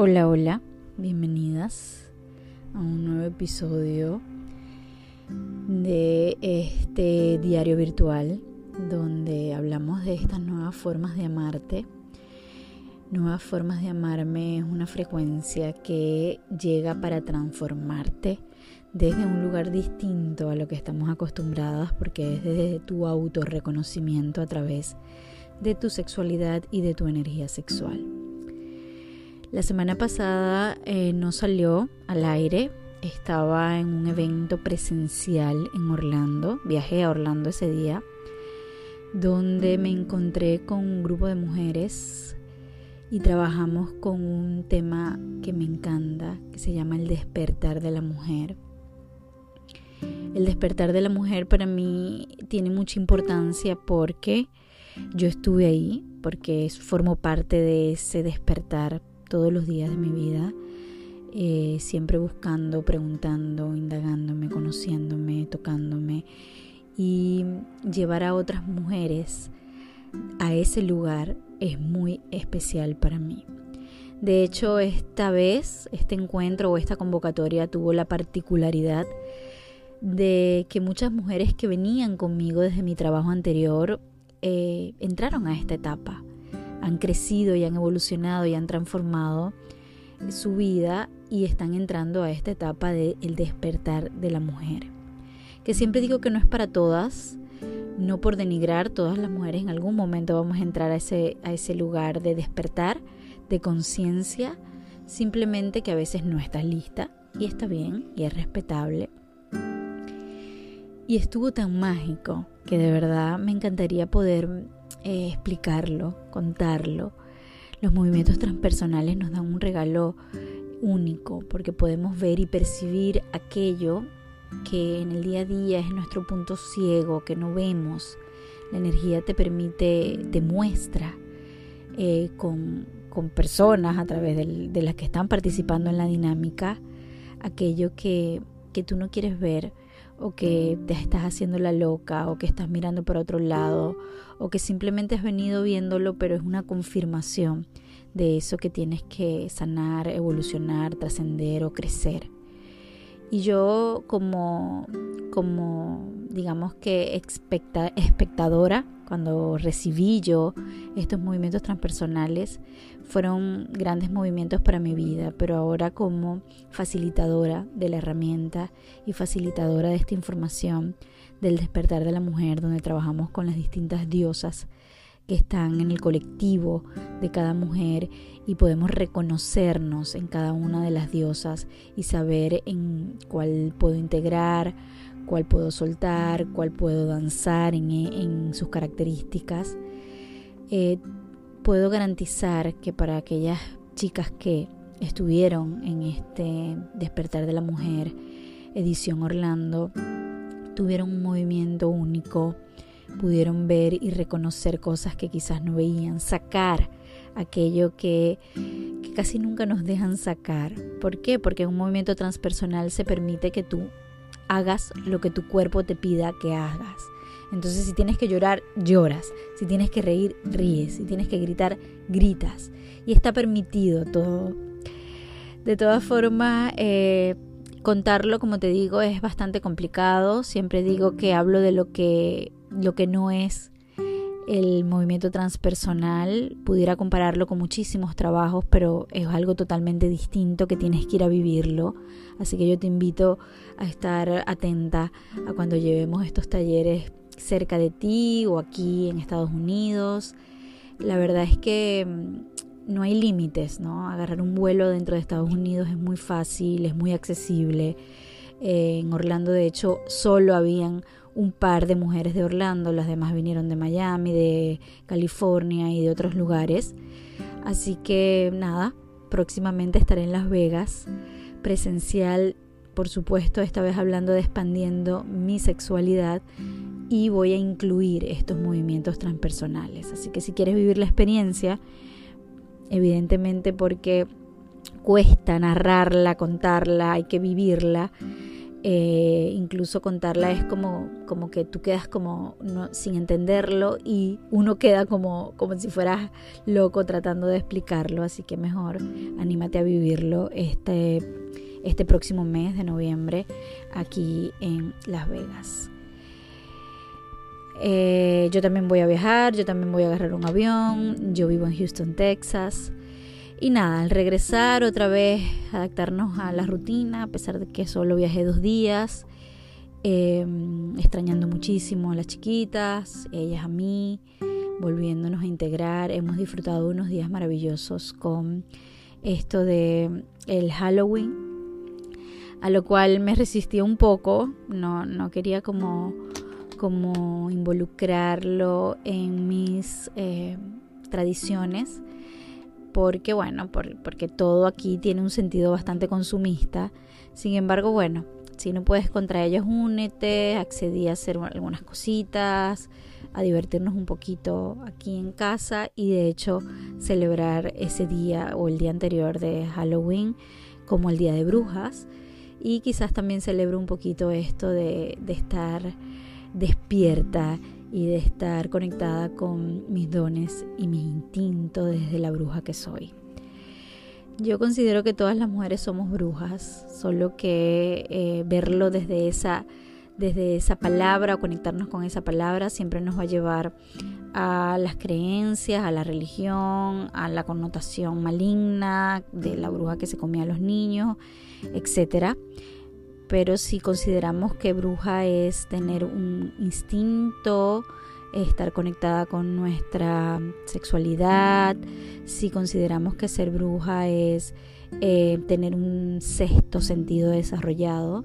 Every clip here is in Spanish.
Hola, hola, bienvenidas a un nuevo episodio de este diario virtual donde hablamos de estas nuevas formas de amarte. Nuevas formas de amarme es una frecuencia que llega para transformarte desde un lugar distinto a lo que estamos acostumbradas porque es desde tu autorreconocimiento a través de tu sexualidad y de tu energía sexual. La semana pasada eh, no salió al aire, estaba en un evento presencial en Orlando, viajé a Orlando ese día, donde me encontré con un grupo de mujeres y trabajamos con un tema que me encanta, que se llama el despertar de la mujer. El despertar de la mujer para mí tiene mucha importancia porque yo estuve ahí, porque formo parte de ese despertar todos los días de mi vida, eh, siempre buscando, preguntando, indagándome, conociéndome, tocándome y llevar a otras mujeres a ese lugar es muy especial para mí. De hecho, esta vez, este encuentro o esta convocatoria tuvo la particularidad de que muchas mujeres que venían conmigo desde mi trabajo anterior eh, entraron a esta etapa han crecido y han evolucionado y han transformado su vida y están entrando a esta etapa del despertar de la mujer. Que siempre digo que no es para todas, no por denigrar, todas las mujeres en algún momento vamos a entrar a ese, a ese lugar de despertar, de conciencia, simplemente que a veces no estás lista y está bien y es respetable. Y estuvo tan mágico que de verdad me encantaría poder eh, explicarlo, contarlo. Los movimientos transpersonales nos dan un regalo único porque podemos ver y percibir aquello que en el día a día es nuestro punto ciego, que no vemos. La energía te permite, te muestra eh, con, personas a través de las que están participando en la dinámica aquello que, que tú no quieres ver o que te estás haciendo la loca o que estás mirando por otro lado o que simplemente has venido viéndolo pero es una confirmación de eso que tienes que sanar, evolucionar, trascender o crecer. Y yo como, como digamos que espectadora, cuando recibí yo estos movimientos transpersonales, fueron grandes movimientos para mi vida, pero ahora como facilitadora de la herramienta y facilitadora de esta información del despertar de la mujer, donde trabajamos con las distintas diosas que están en el colectivo de cada mujer y podemos reconocernos en cada una de las diosas y saber en cuál puedo integrar, cuál puedo soltar, cuál puedo danzar en, sus características. Eh, puedo garantizar que para aquellas chicas que estuvieron en este despertar de la mujer, edición Orlando, tuvieron un movimiento único, pudieron ver y reconocer cosas que quizás no veían, sacar aquello que, casi nunca nos dejan sacar. ¿Por qué? Porque un movimiento transpersonal se permite que tú hagas lo que tu cuerpo te pida que hagas. Entonces si tienes que llorar, lloras. Si tienes que reír, ríes. Si tienes que gritar, gritas. Y está permitido todo. De todas formas, eh, contarlo, como te digo, es bastante complicado. Siempre digo que hablo de lo que, lo que no es el movimiento transpersonal. Pudiera compararlo con muchísimos trabajos, pero es algo totalmente distinto que tienes que ir a vivirlo. Así que yo te invito a estar atenta a cuando llevemos estos talleres cerca de ti o aquí en Estados Unidos. La verdad es que mm, no hay límites, ¿no? Agarrar un vuelo dentro de Estados Unidos es muy fácil, es muy accesible. En Orlando, de hecho, solo habían un par de mujeres de Orlando, las demás vinieron de Miami, de California y de otros lugares. Así que nada, próximamente estaré en Las Vegas, presencial, por supuesto, esta vez hablando de expandiendo mi sexualidad y voy a incluir estos movimientos transpersonales. Así que si quieres vivir la experiencia, evidentemente porque cuesta narrarla, contarla, hay que vivirla, Eh, incluso contarla es como, como que tú quedas como sin entenderlo y uno queda como, como si fueras loco tratando de explicarlo, así que mejor anímate a vivirlo este, este próximo mes de noviembre aquí en Las Vegas. Eh, yo también voy a viajar, yo también voy a agarrar un avión, yo vivo en Houston, Texas. Y nada, al regresar otra vez, adaptarnos a la rutina, a pesar de que solo viajé dos días, em, extrañando muchísimo a las chiquitas, ellas a mí, volviéndonos a integrar. Hemos disfrutado unos días maravillosos con esto de el Halloween, a lo cual me resistí un poco, no, no quería como, como involucrarlo en mis eh, tradiciones porque bueno, porque todo aquí tiene un sentido bastante consumista. Sin embargo, bueno, si no puedes contra ellos, únete, accedí a hacer algunas cositas, a divertirnos un poquito aquí en casa y de hecho celebrar ese día o el día anterior de Halloween como el Día de Brujas y quizás también celebro un poquito esto de, de estar despierta y de estar conectada con mis dones y mi instinto desde la bruja que soy. Yo considero que todas las mujeres somos brujas, solo que eh, verlo desde esa, desde esa palabra o conectarnos con esa palabra siempre nos va a llevar a las creencias, a la religión, a la connotación maligna de la bruja que se comía a los niños, etcétera pero si consideramos que bruja es tener un instinto, estar conectada con nuestra sexualidad, si consideramos que ser bruja es eh, tener un sexto sentido desarrollado,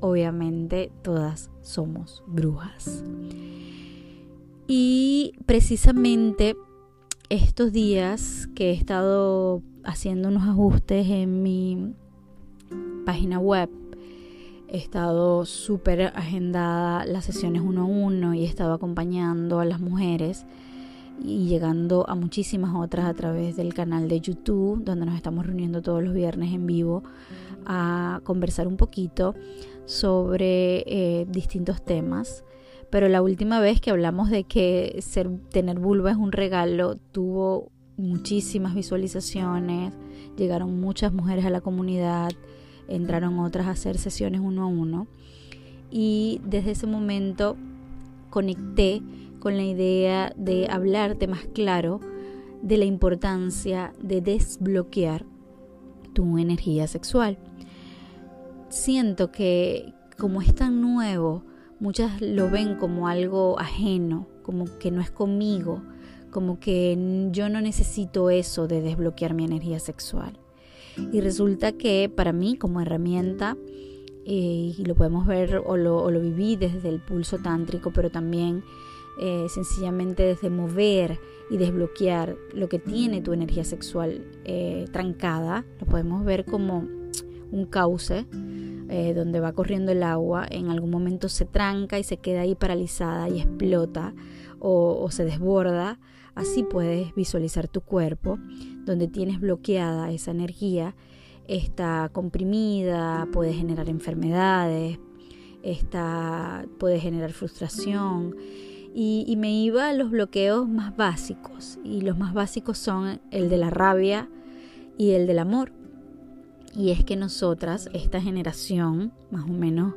obviamente todas somos brujas. Y precisamente estos días que he estado haciendo unos ajustes en mi página web, he estado súper agendada las sesiones uno a uno y he estado acompañando a las mujeres y llegando a muchísimas otras a través del canal de YouTube, donde nos estamos reuniendo todos los viernes en vivo a conversar un poquito sobre eh, distintos temas. Pero la última vez que hablamos de que ser, tener vulva es un regalo, tuvo muchísimas visualizaciones, llegaron muchas mujeres a la comunidad entraron otras a hacer sesiones uno a uno y desde ese momento conecté con la idea de hablarte más claro de la importancia de desbloquear tu energía sexual. Siento que como es tan nuevo, muchas lo ven como algo ajeno, como que no es conmigo, como que yo no necesito eso de desbloquear mi energía sexual. Y resulta que para mí como herramienta, eh, y lo podemos ver o lo, viví desde el pulso tántrico, pero también eh, sencillamente desde mover y desbloquear lo que tiene tu energía sexual eh, trancada, lo podemos ver como un cauce donde va corriendo el agua, en algún momento se tranca y se queda ahí paralizada y explota o se desborda Así puedes visualizar tu cuerpo, donde tienes bloqueada esa energía, está comprimida, puede generar enfermedades, está, puede generar frustración. Y, y, me iba a los bloqueos más básicos. Y los más básicos son el de la rabia y el del amor. Y es que nosotras, esta generación, más o menos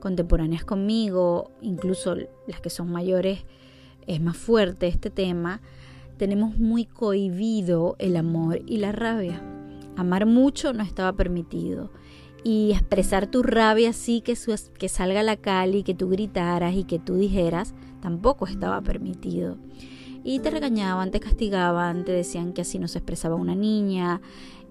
contemporáneas conmigo, incluso las que son mayores, es más fuerte este tema, tenemos muy cohibido el amor y la rabia. Amar mucho no estaba permitido. Y expresar tu rabia así que, que salga la calle y que tú gritaras y que tú dijeras, tampoco estaba permitido. Y te regañaban, te castigaban, te decían que así no se expresaba una niña,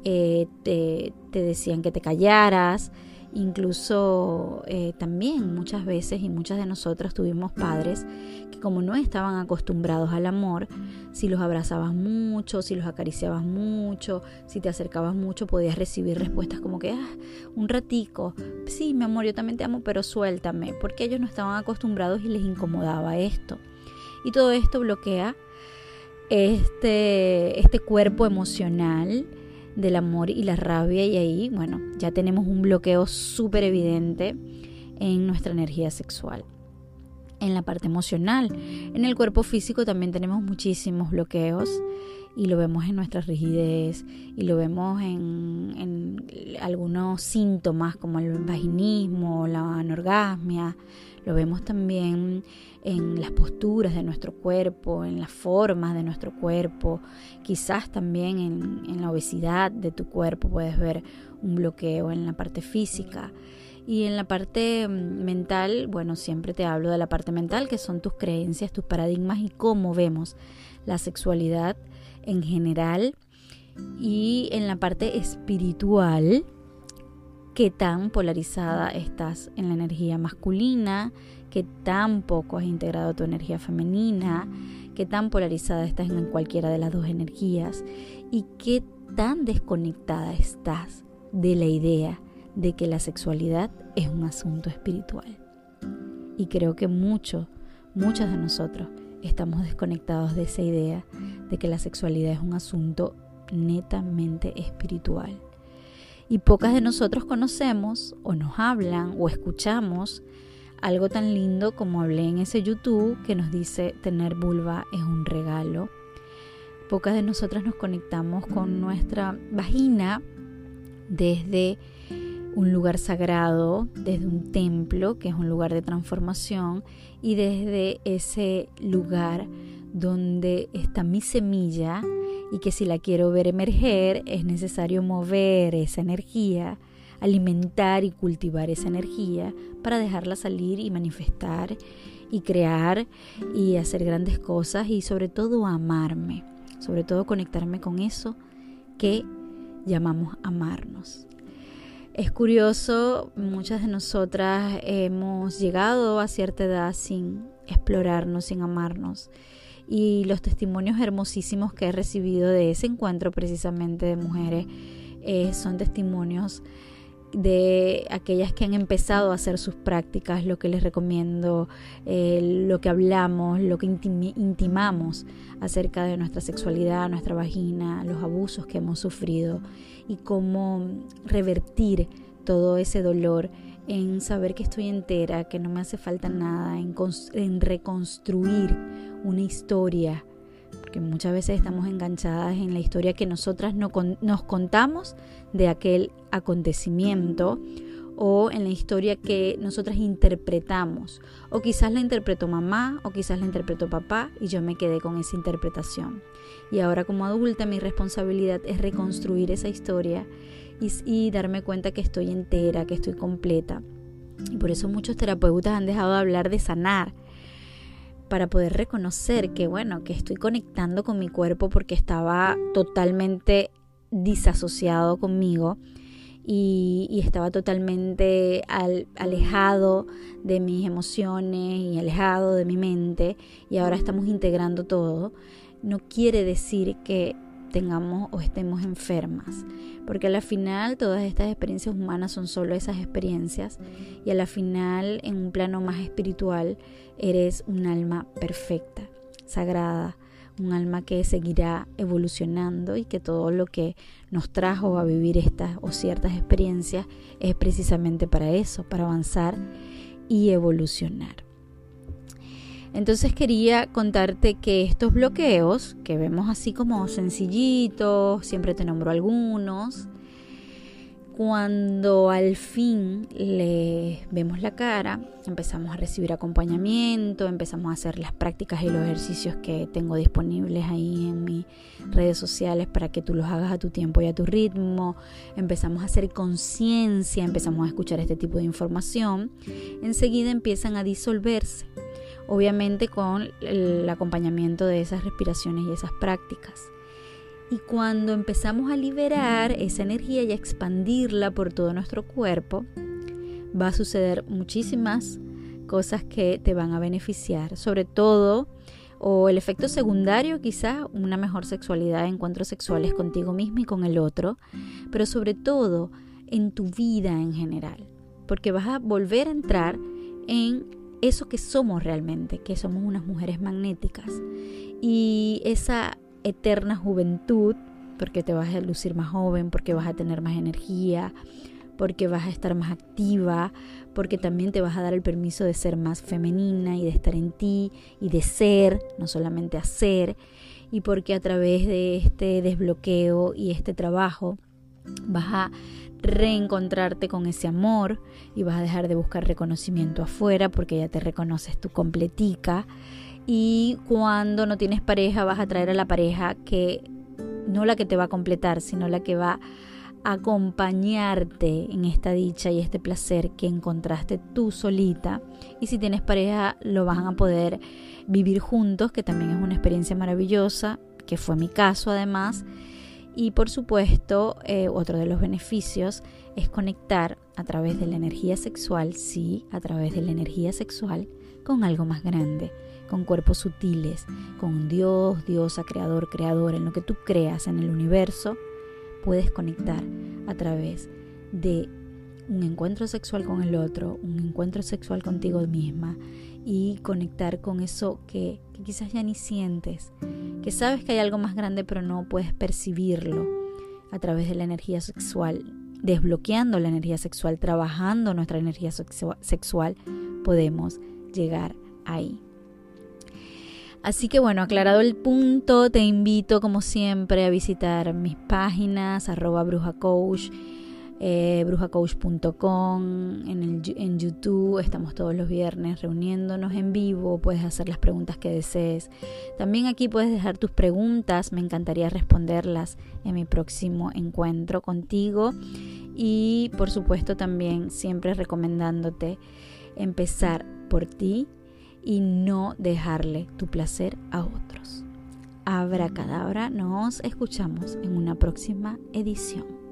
eh, te decían que te callaras. Incluso eh, también muchas veces y muchas de nosotras tuvimos padres que como no estaban acostumbrados al amor, si los abrazabas mucho, si los acariciabas mucho, si te acercabas mucho, podías recibir respuestas como que, ah, un ratico, sí, mi amor, yo también te amo, pero suéltame, porque ellos no estaban acostumbrados y les incomodaba esto. Y todo esto bloquea este, este cuerpo emocional del amor y la rabia y ahí, bueno, ya tenemos un bloqueo súper evidente en nuestra energía sexual. En la parte emocional, en el cuerpo físico también tenemos muchísimos bloqueos y lo vemos en nuestra rigidez y lo vemos en, en algunos síntomas como el vaginismo, la anorgasmia, lo vemos también en las posturas de nuestro cuerpo, en las formas de nuestro cuerpo, quizás también en, la obesidad de tu cuerpo puedes ver un bloqueo en la parte física. Y en la parte mm, mental, bueno, siempre te hablo de la parte mental, que son tus creencias, tus paradigmas y cómo vemos la sexualidad en general. Y en la parte espiritual, qué tan polarizada estás en la energía masculina, qué tan poco has integrado tu energía femenina, qué tan polarizada estás en cualquiera de las dos energías y qué tan desconectada estás de la idea de que la sexualidad es un asunto espiritual. Y creo que muchos, muchos de nosotros estamos desconectados de esa idea de que la sexualidad es un asunto netamente espiritual y pocas de nosotros conocemos o nos hablan o escuchamos algo tan lindo como hablé en ese YouTube que nos dice tener vulva es un regalo. Pocas de nosotras nos conectamos con nuestra vagina desde un lugar sagrado, desde un templo, que es un lugar de transformación, y desde ese lugar donde está mi semilla y que si la quiero ver emerger es necesario mover esa energía, alimentar y cultivar esa energía para dejarla salir y manifestar y crear y hacer grandes cosas y sobre todo amarme, sobre todo conectarme con eso que llamamos amarnos. Es curioso, muchas de nosotras hemos llegado a cierta edad sin explorarnos, sin amarnos y los testimonios hermosísimos que he recibido de ese encuentro precisamente de mujeres eh, son testimonios de aquellas que han empezado a hacer sus prácticas, lo que les recomiendo, eh, lo que hablamos, lo que intimamos acerca de nuestra sexualidad, nuestra vagina, los abusos que hemos sufrido y cómo revertir todo ese dolor en saber que estoy entera, que no me hace falta nada, en, en reconstruir una historia, porque muchas veces estamos enganchadas en la historia que nosotras no nos contamos de aquel acontecimiento o en la historia que nosotras interpretamos. O quizás la interpretó mamá o quizás la interpretó papá y yo me quedé con esa interpretación. Y ahora como adulta mi responsabilidad es reconstruir esa historia y, y darme cuenta que estoy entera, que estoy completa. Y por eso muchos terapeutas han dejado de hablar de sanar para poder reconocer que bueno, que estoy conectando con mi cuerpo porque estaba totalmente disasociado conmigo y, estaba totalmente alejado de mis emociones y alejado de mi mente y ahora estamos integrando todo, no quiere decir que tengamos o estemos enfermas, porque a la final todas estas experiencias humanas son solo esas experiencias y a la final en un plano más espiritual eres un alma perfecta, sagrada, un alma que seguirá evolucionando y que todo lo que nos trajo a vivir estas o ciertas experiencias es precisamente para eso, para avanzar y evolucionar. Entonces quería contarte que estos bloqueos, que vemos así como sencillitos, siempre te nombro algunos, cuando al fin le vemos la cara, empezamos a recibir acompañamiento, empezamos a hacer las prácticas y los ejercicios que tengo disponibles ahí en mis redes sociales para que tú los hagas a tu tiempo y a tu ritmo, empezamos a hacer conciencia, empezamos a escuchar este tipo de información, enseguida empiezan a disolverse, obviamente con el acompañamiento de esas respiraciones y esas prácticas. Y cuando empezamos a liberar esa energía y a expandirla por todo nuestro cuerpo, va a suceder muchísimas cosas que te van a beneficiar, sobre todo o el efecto secundario quizá una mejor sexualidad, encuentros sexuales contigo mismo y con el otro, pero sobre todo en tu vida en general, porque vas a volver a entrar en eso que somos realmente, que somos unas mujeres magnéticas. Y esa eterna juventud porque te vas a lucir más joven, porque vas a tener más energía, porque vas a estar más activa, porque también te vas a dar el permiso de ser más femenina y de estar en ti y de ser, no solamente hacer, y porque a través de este desbloqueo y este trabajo vas a reencontrarte con ese amor y vas a dejar de buscar reconocimiento afuera porque ya te reconoces tu completica y cuando no tienes pareja vas a traer a la pareja que no la que te va a completar, sino la que va a acompañarte en esta dicha y este placer que encontraste tú solita. Y si tienes pareja, lo van a poder vivir juntos, que también es una experiencia maravillosa, que fue mi caso además. Y por supuesto, eh, otro de los beneficios es conectar a través de la energía sexual, sí, a través de la energía sexual, con algo más grande, con cuerpos sutiles, con Dios, diosa, creador, creador, en lo que tú creas en el universo, puedes conectar a través de un encuentro sexual con el otro, un encuentro sexual contigo misma y conectar con eso que, quizás ya ni sientes, que sabes que hay algo más grande pero no puedes percibirlo a través de la energía sexual, desbloqueando la energía sexual, trabajando nuestra energía sexual, podemos llegar ahí. Así que bueno, aclarado el punto, te invito como siempre a visitar mis páginas, arroba brujacoach, eh, brujacoach.com, en, en YouTube estamos todos los viernes reuniéndonos en vivo, puedes hacer las preguntas que desees. También aquí puedes dejar tus preguntas, me encantaría responderlas en mi próximo encuentro contigo. Y por supuesto también siempre recomendándote empezar por ti y no dejarle tu placer a otros. Abra cadabra, nos escuchamos en una próxima edición.